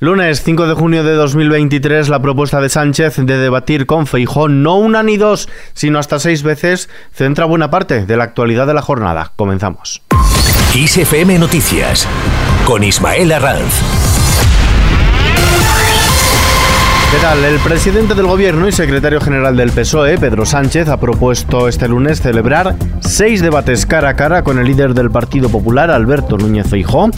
Lunes 5 de junio de 2023, la propuesta de Sánchez de debatir con Feijón no una ni dos, sino hasta seis veces, centra buena parte de la actualidad de la jornada. Comenzamos. ISFM Noticias con Ismael Arranz. ¿Qué tal? El presidente del Gobierno y secretario general del PSOE, Pedro Sánchez, ha propuesto este lunes celebrar seis debates cara a cara con el líder del Partido Popular, Alberto Núñez Feijó,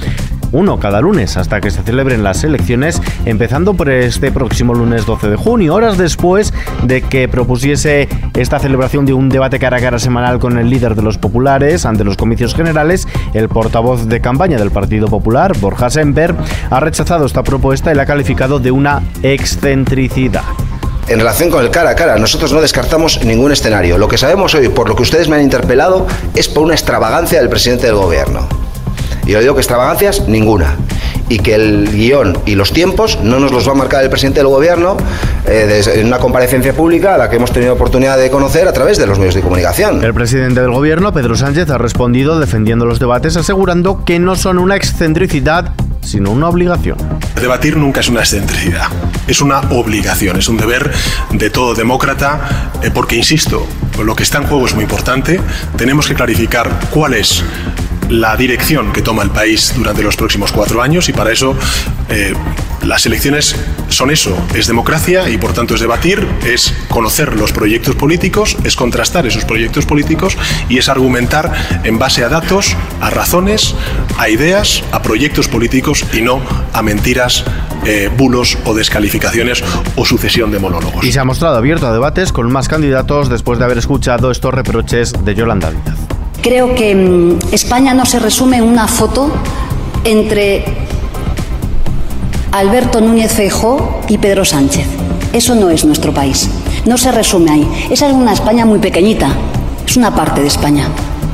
uno cada lunes hasta que se celebren las elecciones, empezando por este próximo lunes 12 de junio, horas después de que propusiese esta celebración de un debate cara a cara semanal con el líder de los populares ante los comicios generales, el portavoz de campaña del Partido Popular, Borja Semper, ha rechazado esta propuesta y la ha calificado de una excentricidad. En relación con el cara a cara, nosotros no descartamos ningún escenario. Lo que sabemos hoy, por lo que ustedes me han interpelado, es por una extravagancia del presidente del gobierno. Y yo digo que extravagancias, ninguna. Y que el guion y los tiempos no nos los va a marcar el presidente del gobierno eh, en una comparecencia pública a la que hemos tenido oportunidad de conocer a través de los medios de comunicación. El presidente del gobierno, Pedro Sánchez, ha respondido defendiendo los debates, asegurando que no son una excentricidad, sino una obligación. Debatir nunca es una excentricidad, es una obligación, es un deber de todo demócrata, eh, porque, insisto, lo que está en juego es muy importante, tenemos que clarificar cuál es la dirección que toma el país durante los próximos cuatro años y para eso eh, las elecciones son eso, es democracia y por tanto es debatir, es conocer los proyectos políticos, es contrastar esos proyectos políticos y es argumentar en base a datos, a razones, a ideas, a proyectos políticos y no a mentiras, eh, bulos o descalificaciones o sucesión de monólogos. Y se ha mostrado abierto a debates con más candidatos después de haber escuchado estos reproches de Yolanda Díaz. Creo que mm, España no se resume en una foto entre Alberto Núñez Feijó y Pedro Sánchez. Eso no es nuestro país. No se resume ahí. Esa es una España muy pequeñita. Es una parte de España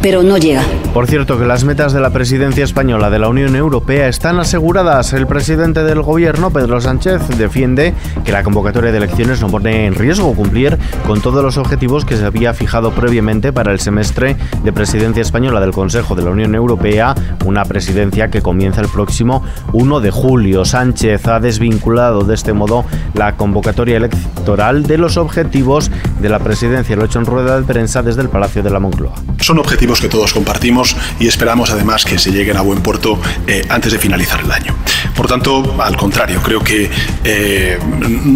pero no llega. Por cierto, que las metas de la presidencia española de la Unión Europea están aseguradas. El presidente del gobierno, Pedro Sánchez, defiende que la convocatoria de elecciones no pone en riesgo cumplir con todos los objetivos que se había fijado previamente para el semestre de presidencia española del Consejo de la Unión Europea, una presidencia que comienza el próximo 1 de julio. Sánchez ha desvinculado de este modo la convocatoria electoral de los objetivos de la presidencia. Lo ha hecho en rueda de prensa desde el Palacio de la Moncloa. Son objetivos que todos compartimos y esperamos además que se lleguen a buen puerto eh, antes de finalizar el año. Por tanto, al contrario, creo que eh,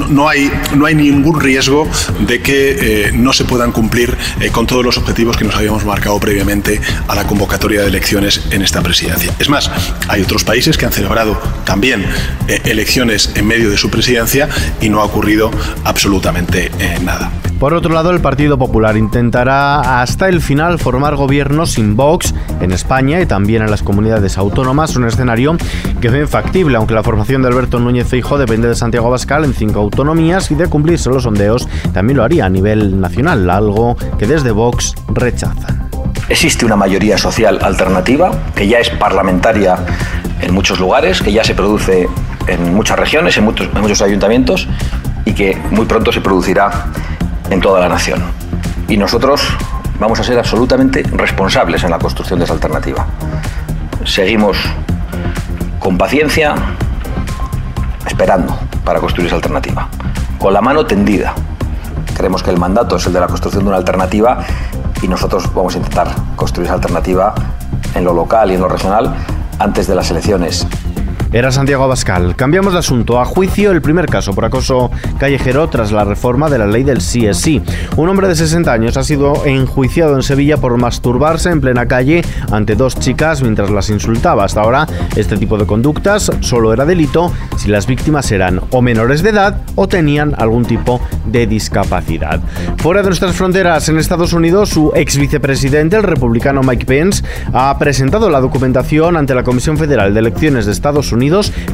no, hay, no hay ningún riesgo de que eh, no se puedan cumplir con todos los objetivos que nos habíamos marcado previamente a la convocatoria de elecciones en esta presidencia. Es más, hay otros países que han celebrado también elecciones en medio de su presidencia y no ha ocurrido absolutamente nada. Por otro lado, el Partido Popular intentará hasta el final formar gobierno sin Vox en España y también en las comunidades autónomas, un escenario que es factible, aunque la formación de Alberto Núñez Feijóo depende de Santiago Abascal en cinco autonomías y de cumplirse los sondeos también lo haría a nivel nacional, algo que desde Vox rechazan. Existe una mayoría social alternativa que ya es parlamentaria en muchos lugares, que ya se produce en muchas regiones, en muchos, en muchos ayuntamientos y que muy pronto se producirá en toda la nación. Y nosotros vamos a ser absolutamente responsables en la construcción de esa alternativa. Seguimos con paciencia, esperando para construir esa alternativa, con la mano tendida. Creemos que el mandato es el de la construcción de una alternativa y nosotros vamos a intentar construir esa alternativa en lo local y en lo regional antes de las elecciones era Santiago Abascal. Cambiamos de asunto. A juicio el primer caso por acoso callejero tras la reforma de la ley del sí Un hombre de 60 años ha sido enjuiciado en Sevilla por masturbarse en plena calle ante dos chicas mientras las insultaba. Hasta ahora, este tipo de conductas solo era delito si las víctimas eran o menores de edad o tenían algún tipo de discapacidad. Fuera de nuestras fronteras, en Estados Unidos, su ex vicepresidente, el republicano Mike Pence, ha presentado la documentación ante la Comisión Federal de Elecciones de Estados Unidos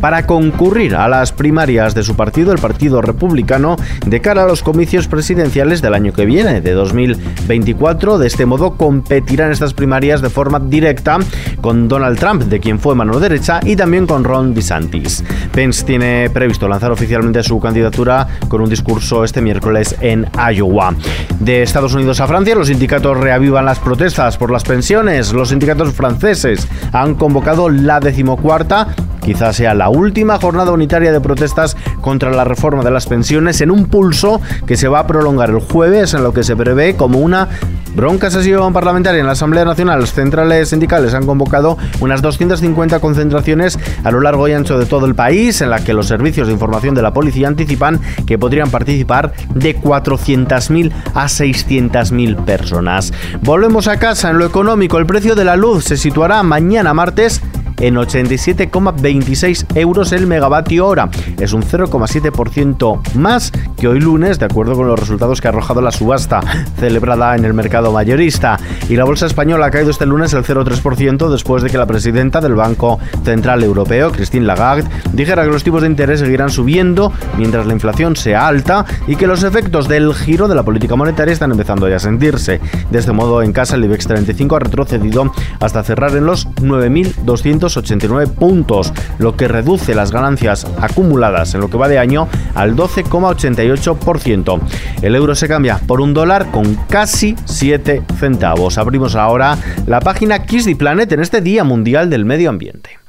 para concurrir a las primarias de su partido, el Partido Republicano, de cara a los comicios presidenciales del año que viene, de 2024. De este modo competirán estas primarias de forma directa con Donald Trump, de quien fue mano derecha, y también con Ron DeSantis. Pence tiene previsto lanzar oficialmente su candidatura con un discurso este miércoles en Iowa. De Estados Unidos a Francia, los sindicatos reavivan las protestas por las pensiones. Los sindicatos franceses han convocado la decimocuarta quizás sea la última jornada unitaria de protestas contra la reforma de las pensiones en un pulso que se va a prolongar el jueves en lo que se prevé como una bronca sesión parlamentaria en la Asamblea Nacional. Las centrales sindicales han convocado unas 250 concentraciones a lo largo y ancho de todo el país en la que los servicios de información de la policía anticipan que podrían participar de 400.000 a 600.000 personas. Volvemos a casa en lo económico. El precio de la luz se situará mañana martes en 87,26 euros el megavatio hora. Es un 0,7% más que hoy lunes, de acuerdo con los resultados que ha arrojado la subasta celebrada en el mercado mayorista. Y la bolsa española ha caído este lunes el 0,3% después de que la presidenta del Banco Central Europeo, Christine Lagarde, dijera que los tipos de interés seguirán subiendo mientras la inflación sea alta y que los efectos del giro de la política monetaria están empezando ya a sentirse. De este modo, en casa el IBEX 35 ha retrocedido hasta cerrar en los 9.200 89 puntos, lo que reduce las ganancias acumuladas en lo que va de año al 12,88%. El euro se cambia por un dólar con casi 7 centavos. Abrimos ahora la página Kiss the Planet en este Día Mundial del Medio Ambiente.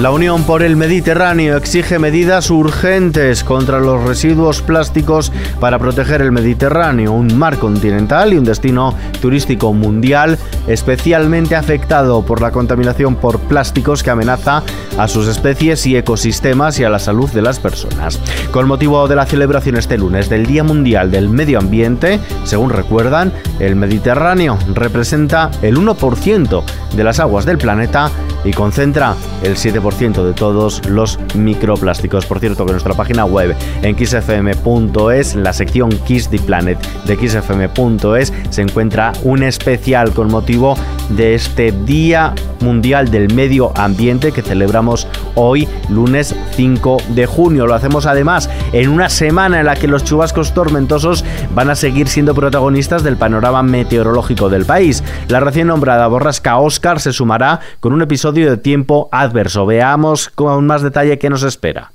La Unión por el Mediterráneo exige medidas urgentes contra los residuos plásticos para proteger el Mediterráneo, un mar continental y un destino turístico mundial especialmente afectado por la contaminación por plásticos que amenaza a sus especies y ecosistemas y a la salud de las personas. Con motivo de la celebración este lunes del Día Mundial del Medio Ambiente, según recuerdan, el Mediterráneo representa el 1% de las aguas del planeta y concentra el 7% de todos los microplásticos. Por cierto, que nuestra página web en xfm.es, en la sección Kiss the Planet de xfm.es, se encuentra un especial con motivo de este Día Mundial del Medio Ambiente que celebramos hoy, lunes 5 de junio. Lo hacemos además en una semana en la que los chubascos tormentosos van a seguir siendo protagonistas del panorama meteorológico del país. La recién nombrada borrasca Oscar se sumará con un episodio de tiempo adverso. Veamos con más detalle qué nos espera.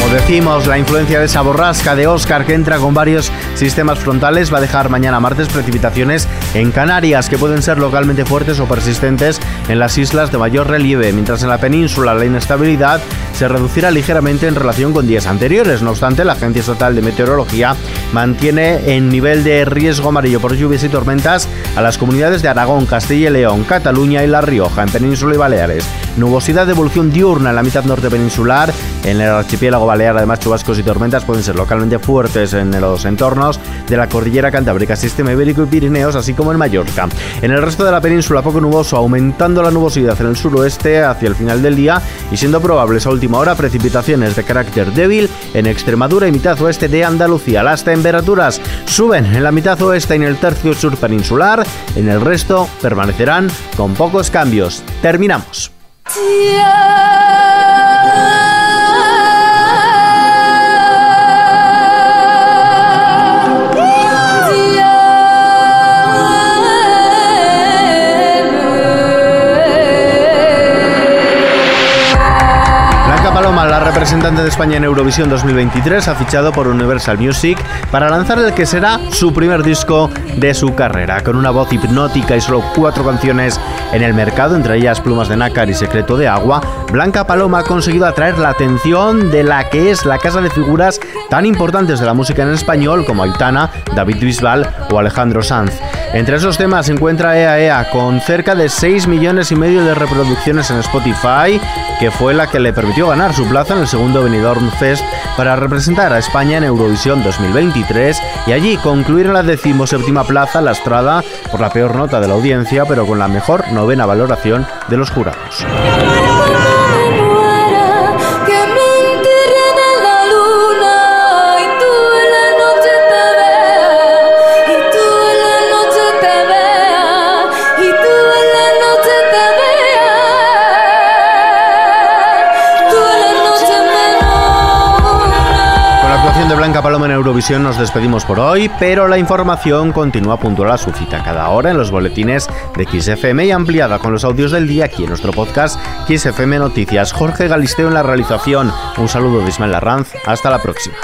Como decimos, la influencia de esa borrasca de Oscar que entra con varios sistemas frontales va a dejar mañana martes precipitaciones en Canarias que pueden ser localmente fuertes o persistentes en las islas de mayor relieve, mientras en la península la inestabilidad se reducirá ligeramente en relación con días anteriores. No obstante, la Agencia Estatal de Meteorología mantiene en nivel de riesgo amarillo por lluvias y tormentas a las comunidades de Aragón, Castilla y León, Cataluña y La Rioja, en Península y Baleares. Nubosidad de evolución diurna en la mitad norte peninsular, en el archipiélago balear, además chubascos y tormentas pueden ser localmente fuertes en los entornos de la cordillera cantábrica, sistema ibérico y Pirineos, así como en Mallorca. En el resto de la península poco nuboso, aumentando la nubosidad en el suroeste hacia el final del día y siendo probables a última hora precipitaciones de carácter débil en Extremadura y mitad oeste de Andalucía. Las temperaturas suben en la mitad oeste y en el tercio sur peninsular, en el resto permanecerán con pocos cambios. Terminamos. España en Eurovisión 2023 ha fichado por Universal Music para lanzar el que será su primer disco de su carrera. Con una voz hipnótica y solo cuatro canciones en el mercado, entre ellas Plumas de Nácar y Secreto de Agua, Blanca Paloma ha conseguido atraer la atención de la que es la casa de figuras tan importantes de la música en español como Aitana, David Bisbal o Alejandro Sanz. Entre esos temas se encuentra Ea Ea, con cerca de 6 millones y medio de reproducciones en Spotify, que fue la que le permitió ganar su plaza en el segundo Benidorm Fest para representar a España en Eurovisión 2023 y allí concluir en la decimoséptima plaza lastrada por la peor nota de la audiencia, pero con la mejor novena valoración de los jurados. Eurovisión nos despedimos por hoy, pero la información continúa puntual a su cita cada hora en los boletines de XFM y ampliada con los audios del día aquí en nuestro podcast XFM Noticias. Jorge Galisteo en la realización. Un saludo de Ismael Larranz. Hasta la próxima.